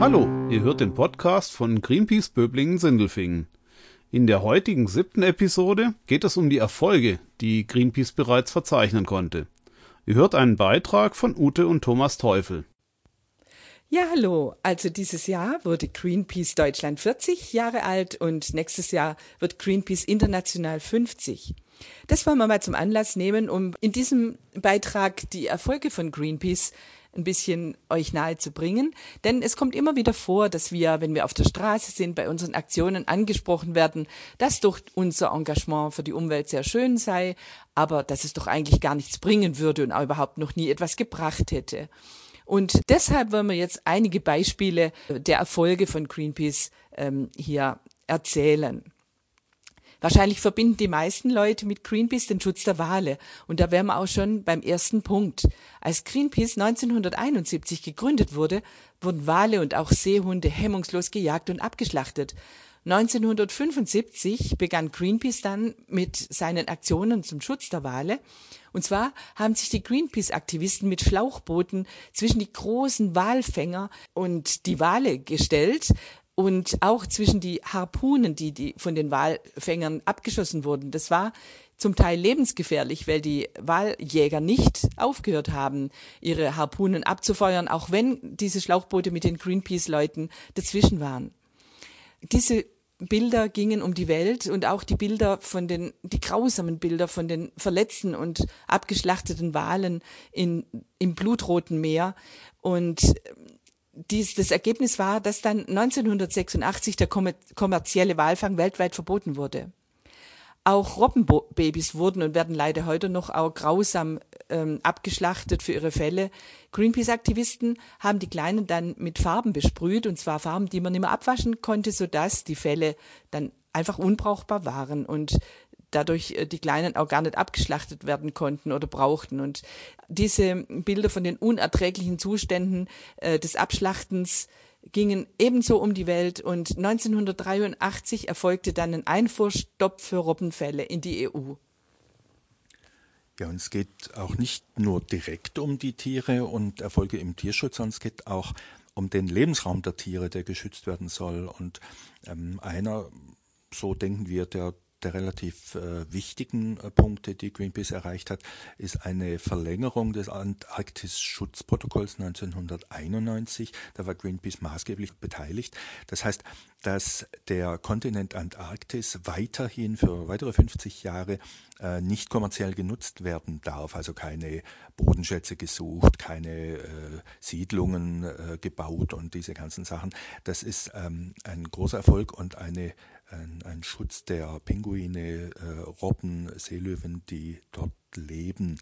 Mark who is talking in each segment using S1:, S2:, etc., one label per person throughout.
S1: Hallo, ihr hört den Podcast von Greenpeace Böblingen-Sindelfingen. In der heutigen siebten Episode geht es um die Erfolge, die Greenpeace bereits verzeichnen konnte. Ihr hört einen Beitrag von Ute und Thomas Teufel.
S2: Ja, hallo. Also dieses Jahr wurde Greenpeace Deutschland 40 Jahre alt und nächstes Jahr wird Greenpeace International 50. Das wollen wir mal zum Anlass nehmen, um in diesem Beitrag die Erfolge von Greenpeace ein bisschen euch nahe zu bringen. Denn es kommt immer wieder vor, dass wir, wenn wir auf der Straße sind, bei unseren Aktionen angesprochen werden, dass doch unser Engagement für die Umwelt sehr schön sei, aber dass es doch eigentlich gar nichts bringen würde und auch überhaupt noch nie etwas gebracht hätte. Und deshalb wollen wir jetzt einige Beispiele der Erfolge von Greenpeace ähm, hier erzählen. Wahrscheinlich verbinden die meisten Leute mit Greenpeace den Schutz der Wale. Und da wären wir auch schon beim ersten Punkt. Als Greenpeace 1971 gegründet wurde, wurden Wale und auch Seehunde hemmungslos gejagt und abgeschlachtet. 1975 begann Greenpeace dann mit seinen Aktionen zum Schutz der Wale. Und zwar haben sich die Greenpeace-Aktivisten mit Schlauchbooten zwischen die großen Walfänger und die Wale gestellt, und auch zwischen die Harpunen, die, die von den Walfängern abgeschossen wurden. Das war zum Teil lebensgefährlich, weil die Waljäger nicht aufgehört haben, ihre Harpunen abzufeuern, auch wenn diese Schlauchboote mit den Greenpeace-Leuten dazwischen waren. Diese Bilder gingen um die Welt und auch die Bilder von den, die grausamen Bilder von den verletzten und abgeschlachteten Walen in, im blutroten Meer. Und dies, das Ergebnis war, dass dann 1986 der kommerzielle Walfang weltweit verboten wurde. Auch Robbenbabys wurden und werden leider heute noch auch grausam ähm, abgeschlachtet für ihre Fälle. Greenpeace-Aktivisten haben die Kleinen dann mit Farben besprüht, und zwar Farben, die man nicht mehr abwaschen konnte, sodass die Fälle dann einfach unbrauchbar waren. Und dadurch äh, die Kleinen auch gar nicht abgeschlachtet werden konnten oder brauchten. Und diese Bilder von den unerträglichen Zuständen äh, des Abschlachtens gingen ebenso um die Welt und 1983 erfolgte dann ein Einfuhrstopp für Robbenfälle in die EU.
S3: Ja, und es geht auch nicht nur direkt um die Tiere und Erfolge im Tierschutz, sondern es geht auch um den Lebensraum der Tiere, der geschützt werden soll. Und ähm, einer, so denken wir, der der relativ äh, wichtigen äh, Punkte, die Greenpeace erreicht hat, ist eine Verlängerung des Antarktis-Schutzprotokolls 1991. Da war Greenpeace maßgeblich beteiligt. Das heißt, dass der Kontinent Antarktis weiterhin für weitere 50 Jahre äh, nicht kommerziell genutzt werden darf, also keine Bodenschätze gesucht, keine äh, Siedlungen äh, gebaut und diese ganzen Sachen. Das ist ähm, ein großer Erfolg und eine ein, ein Schutz der Pinguine, äh, Robben, Seelöwen, die dort leben.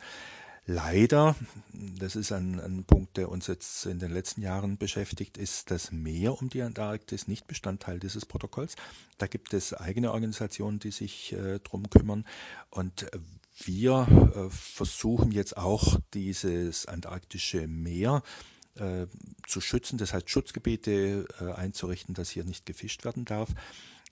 S3: Leider, das ist ein, ein, Punkt, der uns jetzt in den letzten Jahren beschäftigt, ist das Meer um die Antarktis nicht Bestandteil dieses Protokolls. Da gibt es eigene Organisationen, die sich äh, drum kümmern. Und wir äh, versuchen jetzt auch dieses antarktische Meer äh, zu schützen, das heißt Schutzgebiete äh, einzurichten, dass hier nicht gefischt werden darf.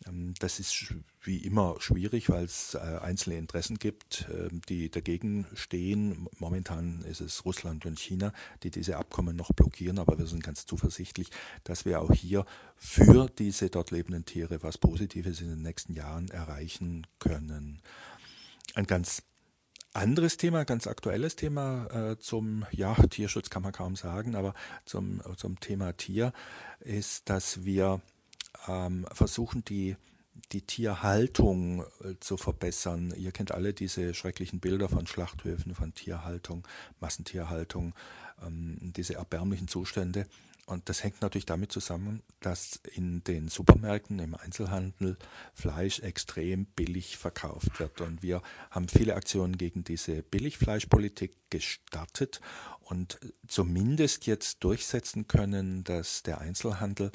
S3: Ähm, das ist wie immer schwierig, weil es äh, einzelne Interessen gibt, ähm, die dagegen stehen. Momentan ist es Russland und China, die diese Abkommen noch blockieren, aber wir sind ganz zuversichtlich, dass wir auch hier für diese dort lebenden Tiere was Positives in den nächsten Jahren erreichen können. Ein ganz anderes Thema, ganz aktuelles Thema äh, zum, ja, Tierschutz kann man kaum sagen, aber zum, zum Thema Tier ist, dass wir ähm, versuchen, die, die Tierhaltung äh, zu verbessern. Ihr kennt alle diese schrecklichen Bilder von Schlachthöfen, von Tierhaltung, Massentierhaltung, ähm, diese erbärmlichen Zustände. Und das hängt natürlich damit zusammen, dass in den Supermärkten, im Einzelhandel Fleisch extrem billig verkauft wird. Und wir haben viele Aktionen gegen diese Billigfleischpolitik gestartet und zumindest jetzt durchsetzen können, dass der Einzelhandel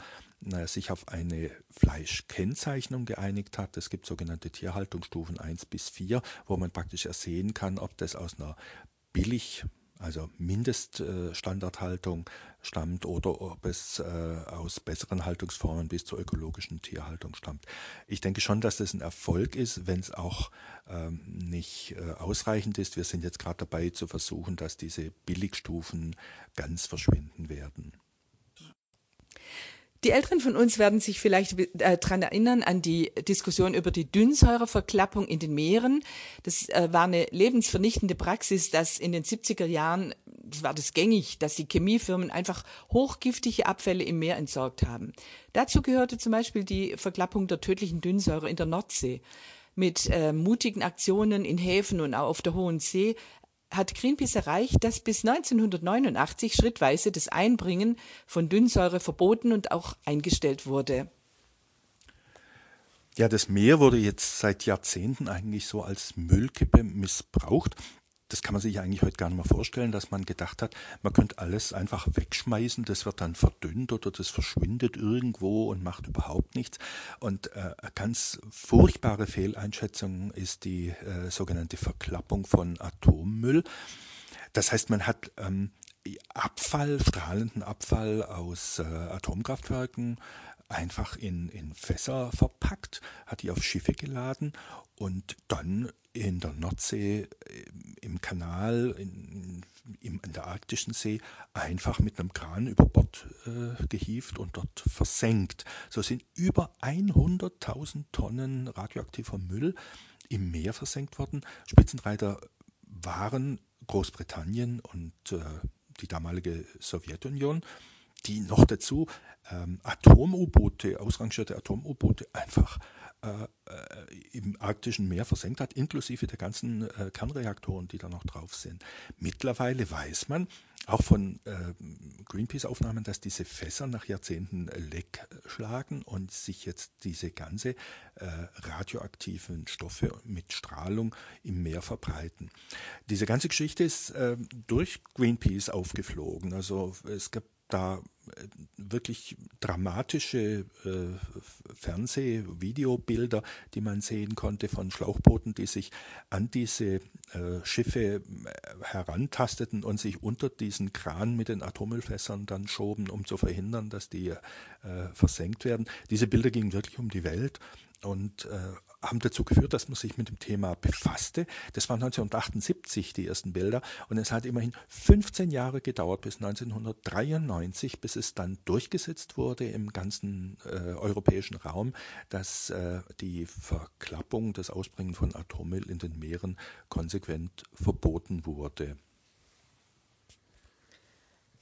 S3: sich auf eine Fleischkennzeichnung geeinigt hat. Es gibt sogenannte Tierhaltungsstufen 1 bis 4, wo man praktisch ersehen kann, ob das aus einer billig, also Mindeststandardhaltung stammt oder ob es äh, aus besseren Haltungsformen bis zur ökologischen Tierhaltung stammt. Ich denke schon, dass das ein Erfolg ist, wenn es auch ähm, nicht äh, ausreichend ist. Wir sind jetzt gerade dabei zu versuchen, dass diese Billigstufen ganz verschwinden werden.
S2: Die Älteren von uns werden sich vielleicht äh, daran erinnern an die Diskussion über die Dünnsäureverklappung in den Meeren. Das äh, war eine lebensvernichtende Praxis, dass in den 70er Jahren, das war das gängig, dass die Chemiefirmen einfach hochgiftige Abfälle im Meer entsorgt haben. Dazu gehörte zum Beispiel die Verklappung der tödlichen Dünnsäure in der Nordsee. Mit äh, mutigen Aktionen in Häfen und auch auf der Hohen See hat Greenpeace erreicht, dass bis 1989 schrittweise das Einbringen von Dünnsäure verboten und auch eingestellt wurde.
S3: Ja, das Meer wurde jetzt seit Jahrzehnten eigentlich so als Müllkippe missbraucht das kann man sich eigentlich heute gar nicht mehr vorstellen, dass man gedacht hat, man könnte alles einfach wegschmeißen, das wird dann verdünnt oder das verschwindet irgendwo und macht überhaupt nichts. Und äh, ganz furchtbare Fehleinschätzung ist die äh, sogenannte Verklappung von Atommüll. Das heißt, man hat ähm, Abfall, strahlenden Abfall aus äh, Atomkraftwerken einfach in, in Fässer verpackt, hat die auf Schiffe geladen und dann in der Nordsee, äh, im Kanal, in, in, in der Arktischen See einfach mit einem Kran über Bord äh, gehievt und dort versenkt. So sind über 100.000 Tonnen radioaktiver Müll im Meer versenkt worden. Spitzenreiter waren Großbritannien und äh, die damalige Sowjetunion, die noch dazu ähm, Atom-U-Boote, ausrangierte Atom-U-Boote einfach äh, im arktischen Meer versenkt hat, inklusive der ganzen äh, Kernreaktoren, die da noch drauf sind. Mittlerweile weiß man, auch von äh, Greenpeace-Aufnahmen, dass diese Fässer nach Jahrzehnten leck schlagen und sich jetzt diese ganze äh, radioaktiven Stoffe mit Strahlung im Meer verbreiten. Diese ganze Geschichte ist äh, durch Greenpeace aufgeflogen. Also es gab da äh, wirklich dramatische äh, Fernseh-, Videobilder, die man sehen konnte von Schlauchbooten, die sich an diese äh, Schiffe äh, herantasteten und sich unter diesen Kran mit den Atommüllfässern dann schoben, um zu verhindern, dass die äh, versenkt werden. Diese Bilder gingen wirklich um die Welt und äh, haben dazu geführt, dass man sich mit dem Thema befasste. Das waren 1978 die ersten Bilder und es hat immerhin 15 Jahre gedauert bis 1993, bis es dann durchgesetzt wurde im ganzen äh, europäischen Raum, dass äh, die Verklappung, das Ausbringen von Atommüll in den Meeren konsequent verboten wurde.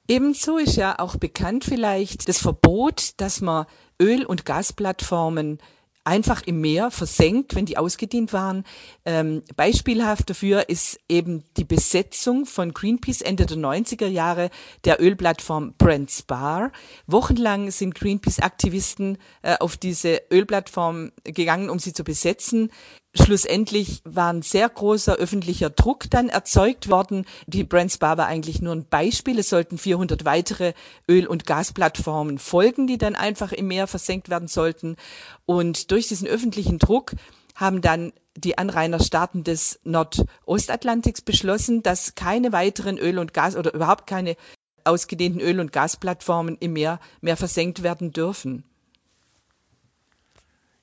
S2: Ebenso ist ja auch bekannt vielleicht das Verbot, dass man Öl- und Gasplattformen einfach im Meer versenkt, wenn die ausgedient waren. Ähm, beispielhaft dafür ist eben die Besetzung von Greenpeace Ende der 90er Jahre der Ölplattform Brent Spar. Wochenlang sind Greenpeace-Aktivisten äh, auf diese Ölplattform gegangen, um sie zu besetzen. Schlussendlich war ein sehr großer öffentlicher Druck dann erzeugt worden. Die Brent Spar war eigentlich nur ein Beispiel. Es sollten 400 weitere Öl- und Gasplattformen folgen, die dann einfach im Meer versenkt werden sollten. Und durch diesen öffentlichen Druck haben dann die Anrainerstaaten des Nordostatlantiks beschlossen, dass keine weiteren Öl- und Gas oder überhaupt keine ausgedehnten Öl- und Gasplattformen im Meer mehr versenkt werden dürfen.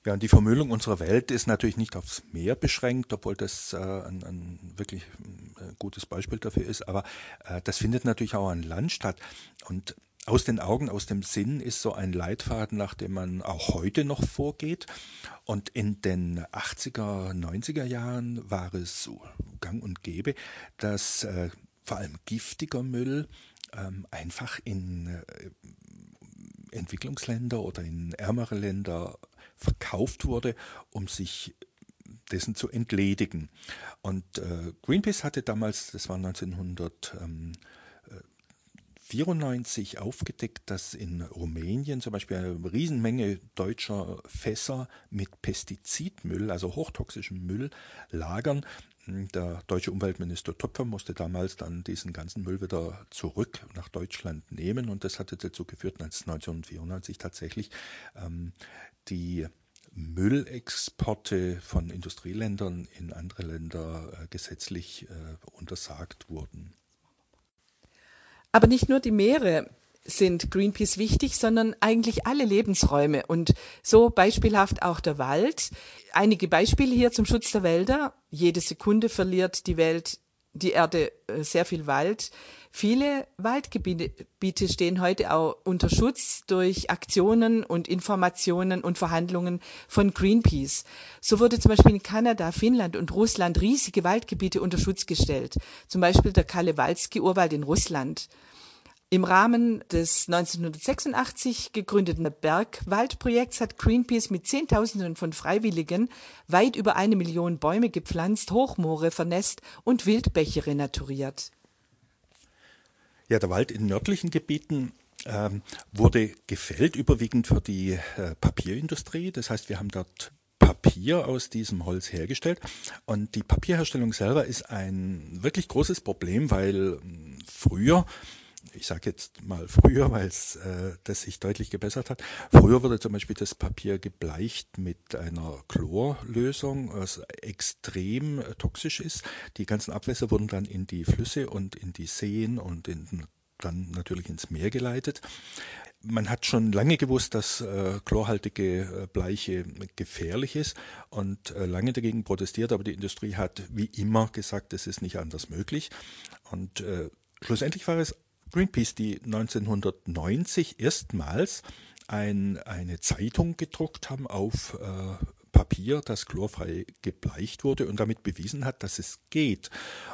S3: Ja, und die Vermüllung unserer Welt ist natürlich nicht aufs Meer beschränkt, obwohl das äh, ein, ein, wirklich äh, gutes Beispiel dafür ist, aber äh, das findet natürlich auch an Land statt. Und aus den Augen, aus dem Sinn ist so ein Leitfaden, nach dem man auch heute noch vorgeht. Und in den 80er, 90er Jahren war es so gang und gäbe, dass äh, vor allem giftiger Müll ähm, einfach in äh, Entwicklungsländer oder in ärmere Länder verkauft wurde, um sich dessen zu entledigen. Und äh, Greenpeace hatte damals, das war 1994 aufgedeckt, dass in Rumänien zum Beispiel eine Riesenmenge deutscher Fässer mit Pestizidmüll, also hochtoxischem Müll, lagern. Der deutsche Umweltminister Töpfer musste damals dann diesen ganzen Müll wieder zurück nach Deutschland nehmen und das hatte dazu geführt, dass 1994 tatsächlich ähm, die Müllexporte von Industrieländern in andere Länder äh, gesetzlich äh, untersagt wurden.
S2: Aber nicht nur die Meere sind Greenpeace wichtig, sondern eigentlich alle Lebensräume und so beispielhaft auch der Wald. Einige Beispiele hier zum Schutz der Wälder. Jede Sekunde verliert die Welt die Erde äh, sehr viel Wald. Viele Waldgebiete stehen heute auch unter Schutz durch Aktionen und Informationen und Verhandlungen von Greenpeace. So wurde zum Beispiel in Kanada, Finnland und Russland riesige Waldgebiete unter Schutz gestellt. Zum Beispiel der Kalewalski-Urwald in Russland. Im Rahmen des 1986 gegründeten Bergwaldprojekts hat Greenpeace mit Zehntausenden von Freiwilligen weit über eine Million Bäume gepflanzt, Hochmoore vernässt und Wildbäche renaturiert.
S3: Ja, der Wald in nördlichen Gebieten ähm, wurde gefällt, überwiegend für die äh, Papierindustrie. Das heißt, wir haben dort Papier aus diesem Holz hergestellt. Und die Papierherstellung selber ist ein wirklich großes Problem, weil hm, früher ich sage jetzt mal früher, weil es äh, das sich deutlich gebessert hat. Früher wurde zum Beispiel das Papier gebleicht mit einer Chlorlösung, was extrem äh, toxisch ist. Die ganzen Abwässer wurden dann in die Flüsse und in die Seen und in, dann natürlich ins Meer geleitet. Man hat schon lange gewusst, dass äh, chlorhaltige äh, Bleiche gefährlich ist und äh, lange dagegen protestiert, aber die Industrie hat wie immer gesagt, es ist nicht anders möglich. Und äh, schlussendlich war es Greenpeace, die 1990 erstmals ein, eine Zeitung gedruckt haben auf äh, Papier, das chlorfrei gebleicht wurde und damit bewiesen hat, dass es geht.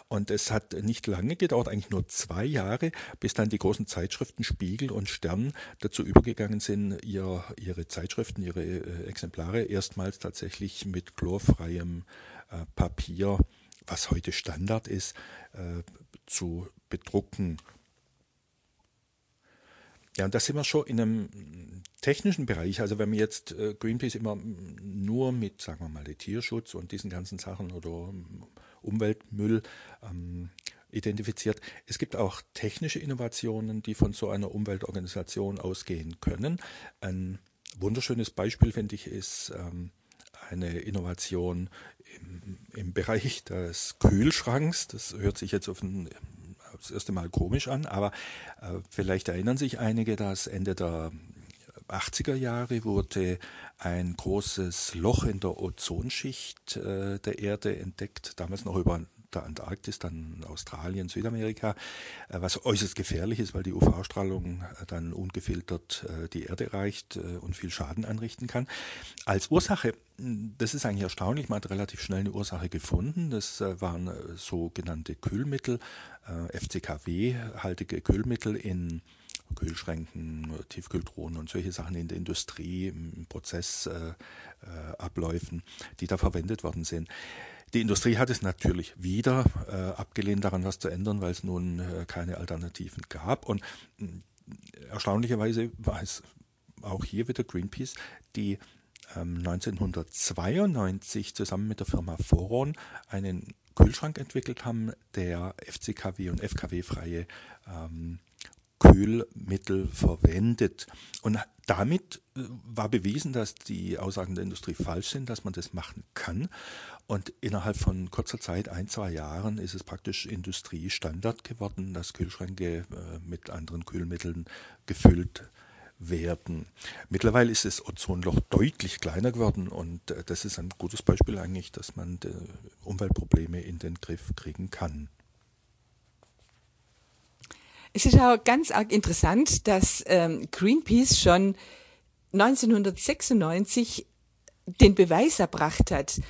S3: Und es hat nicht lange gedauert, eigentlich nur zwei Jahre, bis dann die großen Zeitschriften Spiegel und Stern dazu übergegangen sind, ihr, ihre Zeitschriften, ihre äh, Exemplare erstmals tatsächlich mit chlorfreiem äh, Papier, was heute Standard ist, äh, zu bedrucken. Ja, und da sind wir schon in einem technischen Bereich. Also wenn man jetzt äh, Greenpeace immer nur mit, sagen wir mal, Tierschutz und diesen ganzen Sachen oder ähm, Umweltmüll ähm, identifiziert. Es gibt auch technische Innovationen, die von so einer Umweltorganisation ausgehen können. Ein wunderschönes Beispiel, finde ich, ist ähm, eine Innovation im, im Bereich des Kühlschranks. Das hört sich jetzt auf den das erste Mal komisch an, aber äh, vielleicht erinnern sich einige, dass Ende der 80er Jahre wurde ein großes Loch in der Ozonschicht äh, der Erde entdeckt, damals noch über der Antarktis, dann Australien, Südamerika, äh, was äußerst gefährlich ist, weil die UV-Strahlung äh, dann ungefiltert äh, die Erde erreicht und viel Schaden anrichten kann. Als Ursache, das ist eigentlich erstaunlich, man hat relativ schnell eine Ursache gefunden. Das waren sogenannte Kühlmittel, FCKW-haltige Kühlmittel in Kühlschränken, Tiefkühltruhen und solche Sachen in der Industrie, im Prozessabläufen, die da verwendet worden sind. Die Industrie hat es natürlich wieder äh, abgelehnt, daran was zu ändern, weil es nun äh, keine Alternativen gab. Und äh, erstaunlicherweise war es auch hier wieder Greenpeace, die 1992 ähm, zusammen mit der Firma Foron einen Kühlschrank entwickelt haben, der FCKW und FKW-freie ähm, Kühlmittel verwendet. Und damit äh, war bewiesen, dass die Aussagen der Industrie falsch sind, dass man das machen kann. Und innerhalb von kurzer Zeit, ein, zwei Jahren, ist es praktisch Industriestandard geworden, dass Kühlschränke äh, mit anderen Kühlmitteln gefüllt werden. Mittlerweile ist das Ozonloch deutlich kleiner geworden und äh, das ist ein gutes Beispiel eigentlich, dass man Umweltprobleme in den Griff kriegen kann.
S2: Es ist auch ganz arg interessant, dass ähm, Greenpeace schon 1996 den Beweis erbracht hat,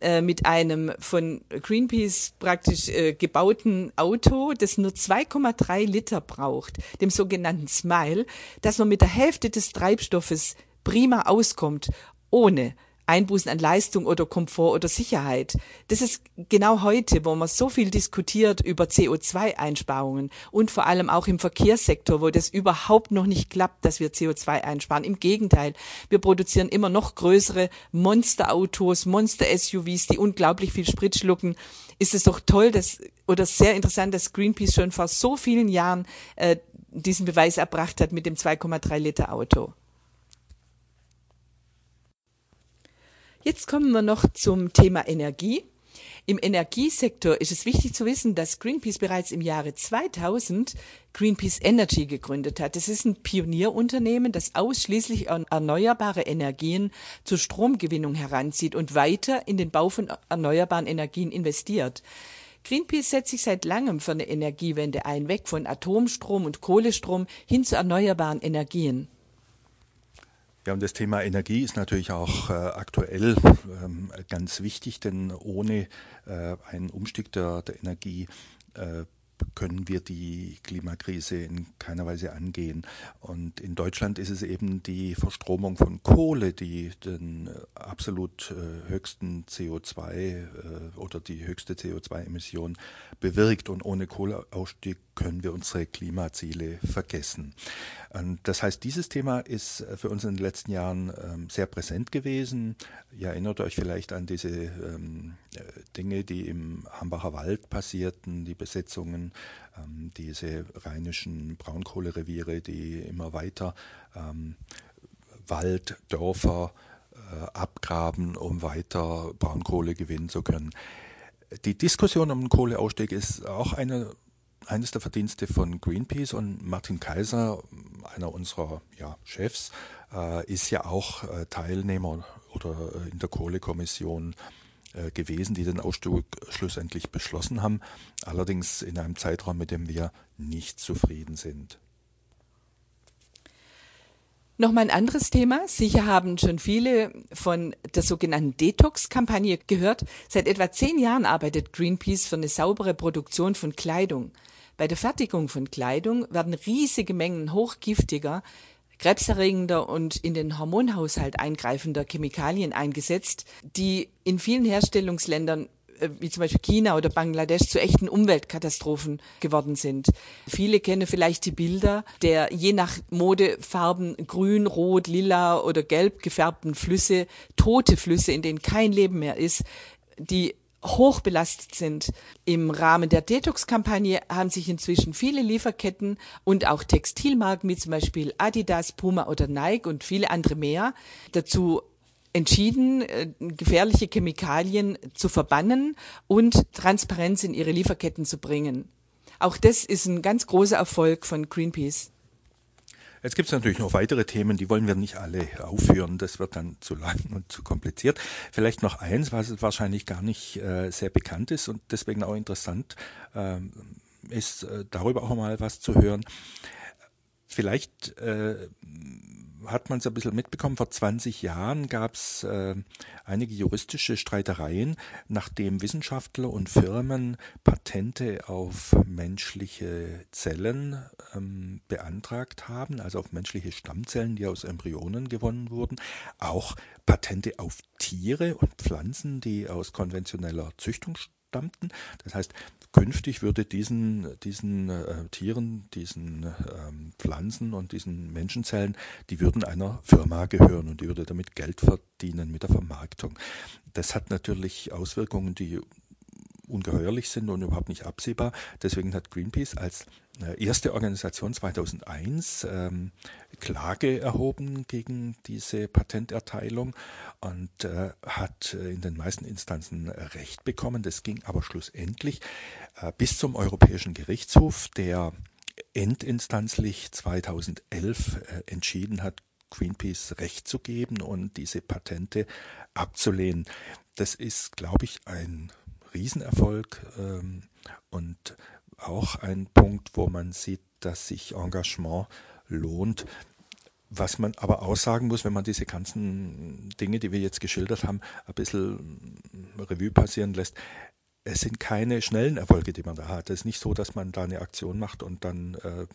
S2: äh, mit einem von Greenpeace praktisch äh, gebauten Auto, das nur 2,3 Liter braucht, dem sogenannten Smile, dass man mit der Hälfte des Treibstoffes prima auskommt, ohne Einbußen an Leistung oder Komfort oder Sicherheit. Das ist genau heute, wo man so viel diskutiert über CO2-Einsparungen und vor allem auch im Verkehrssektor, wo das überhaupt noch nicht klappt, dass wir CO2 einsparen. Im Gegenteil, wir produzieren immer noch größere Monsterautos, Monster-SUVs, die unglaublich viel Sprit schlucken. Ist es doch toll, dass oder sehr interessant, dass Greenpeace schon vor so vielen Jahren äh, diesen Beweis erbracht hat mit dem 2,3 Liter Auto. Jetzt kommen wir noch zum Thema Energie. Im Energiesektor ist es wichtig zu wissen, dass Greenpeace bereits im Jahre 2000 Greenpeace Energy gegründet hat. Es ist ein Pionierunternehmen, das ausschließlich erneuerbare Energien zur Stromgewinnung heranzieht und weiter in den Bau von erneuerbaren Energien investiert. Greenpeace setzt sich seit langem für eine Energiewende ein, weg von Atomstrom und Kohlestrom hin zu erneuerbaren Energien.
S3: Ja, und das Thema Energie ist natürlich auch äh, aktuell ähm, ganz wichtig, denn ohne äh, einen Umstieg der, der Energie äh, können wir die Klimakrise in keiner Weise angehen. Und in Deutschland ist es eben die Verstromung von Kohle, die den absolut äh, höchsten CO2 äh, oder die höchste CO2-Emission bewirkt. Und ohne Kohleausstieg können wir unsere Klimaziele vergessen. Und das heißt, dieses Thema ist für uns in den letzten Jahren ähm, sehr präsent gewesen. Ihr erinnert euch vielleicht an diese ähm, äh, Dinge, die im Hambacher Wald passierten, die Besetzungen, ähm, diese rheinischen Braunkohlereviere, die immer weiter ähm, Wald, Dörfer äh, abgraben, um weiter Braunkohle gewinnen zu können. Die Diskussion um den Kohleausstieg ist auch eine eines der Verdienste von Greenpeace und Martin Kaiser, einer unserer ja, Chefs, äh, ist ja auch äh, Teilnehmer oder äh, in der Kohlekommission äh, gewesen, die den Ausstieg schlussendlich beschlossen haben, allerdings in einem Zeitraum, mit dem wir nicht zufrieden sind.
S2: Nochmal ein anderes Thema. Sicher haben schon viele von der sogenannten Detox-Kampagne gehört. Seit etwa zehn Jahren arbeitet Greenpeace für eine saubere Produktion von Kleidung. Bei der Fertigung von Kleidung werden riesige Mengen hochgiftiger, krebserregender und in den Hormonhaushalt eingreifender Chemikalien eingesetzt, die in vielen Herstellungsländern wie zum Beispiel China oder Bangladesch zu echten Umweltkatastrophen geworden sind. Viele kennen vielleicht die Bilder der je nach Modefarben grün, rot, lila oder gelb gefärbten Flüsse, tote Flüsse, in denen kein Leben mehr ist, die hoch belastet sind. Im Rahmen der Detox-Kampagne haben sich inzwischen viele Lieferketten und auch Textilmarken wie zum Beispiel Adidas, Puma oder Nike und viele andere mehr dazu entschieden, äh, gefährliche Chemikalien zu verbannen und Transparenz in ihre Lieferketten zu bringen. Auch das ist ein ganz großer Erfolg von Greenpeace.
S3: Jetzt gibt es natürlich noch weitere Themen, die wollen wir nicht alle aufführen. Das wird dann zu lang und zu kompliziert. Vielleicht noch eins, was wahrscheinlich gar nicht äh, sehr bekannt ist und deswegen auch interessant äh, ist, äh, darüber auch mal was zu hören. Vielleicht äh, hat man es ein bisschen mitbekommen, vor 20 Jahren gab es äh, einige juristische Streitereien, nachdem Wissenschaftler und Firmen Patente auf menschliche Zellen ähm, beantragt haben, also auf menschliche Stammzellen, die aus Embryonen gewonnen wurden, auch Patente auf Tiere und Pflanzen, die aus konventioneller Züchtung stammten. Das heißt, künftig würde diesen, diesen äh, Tieren, diesen ähm, Pflanzen und diesen Menschenzellen, die würden einer Firma gehören und die würde damit Geld verdienen mit der Vermarktung. Das hat natürlich Auswirkungen, die ungeheuerlich sind und überhaupt nicht absehbar. Deswegen hat Greenpeace als äh, erste Organisation 2001 ähm, Klage erhoben gegen diese Patenterteilung und äh, hat äh, in den meisten Instanzen Recht bekommen. Das ging aber schlussendlich äh, bis zum Europäischen Gerichtshof, der endinstanzlich 2011 äh, entschieden hat, Greenpeace Recht zu geben und diese Patente abzulehnen. Das ist, glaube ich, ein Riesenerfolg ähm, und auch ein Punkt, wo man sieht, dass sich Engagement lohnt. Was man aber auch sagen muss, wenn man diese ganzen Dinge, die wir jetzt geschildert haben, ein bisschen Revue passieren lässt, es sind keine schnellen Erfolge, die man da hat. Es ist nicht so, dass man da eine Aktion macht und dann äh,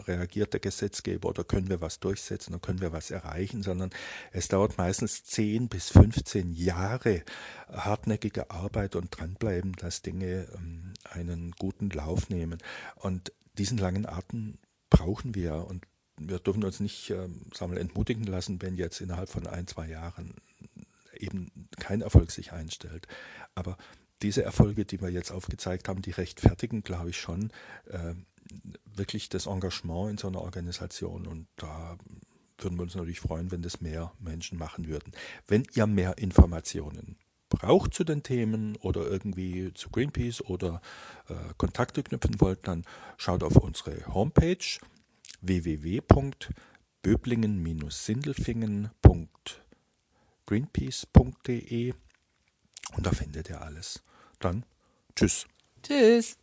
S3: reagiert der Gesetzgeber oder können wir was durchsetzen oder können wir was erreichen, sondern es dauert meistens 10 bis 15 Jahre hartnäckige Arbeit und dranbleiben, dass Dinge ähm, einen guten Lauf nehmen. Und diesen langen Atem brauchen wir und wir dürfen uns nicht äh, sagen wir, entmutigen lassen, wenn jetzt innerhalb von ein, zwei Jahren eben kein Erfolg sich einstellt. Aber diese Erfolge, die wir jetzt aufgezeigt haben, die rechtfertigen, glaube ich, schon äh, wirklich das Engagement in so einer Organisation. Und da würden wir uns natürlich freuen, wenn das mehr Menschen machen würden. Wenn ihr mehr Informationen braucht zu den Themen oder irgendwie zu Greenpeace oder äh, Kontakte knüpfen wollt, dann schaut auf unsere Homepage www.böblingen-sindelfingen.greenpeace.de und da findet ihr alles. Dann tschüss.
S2: Tschüss.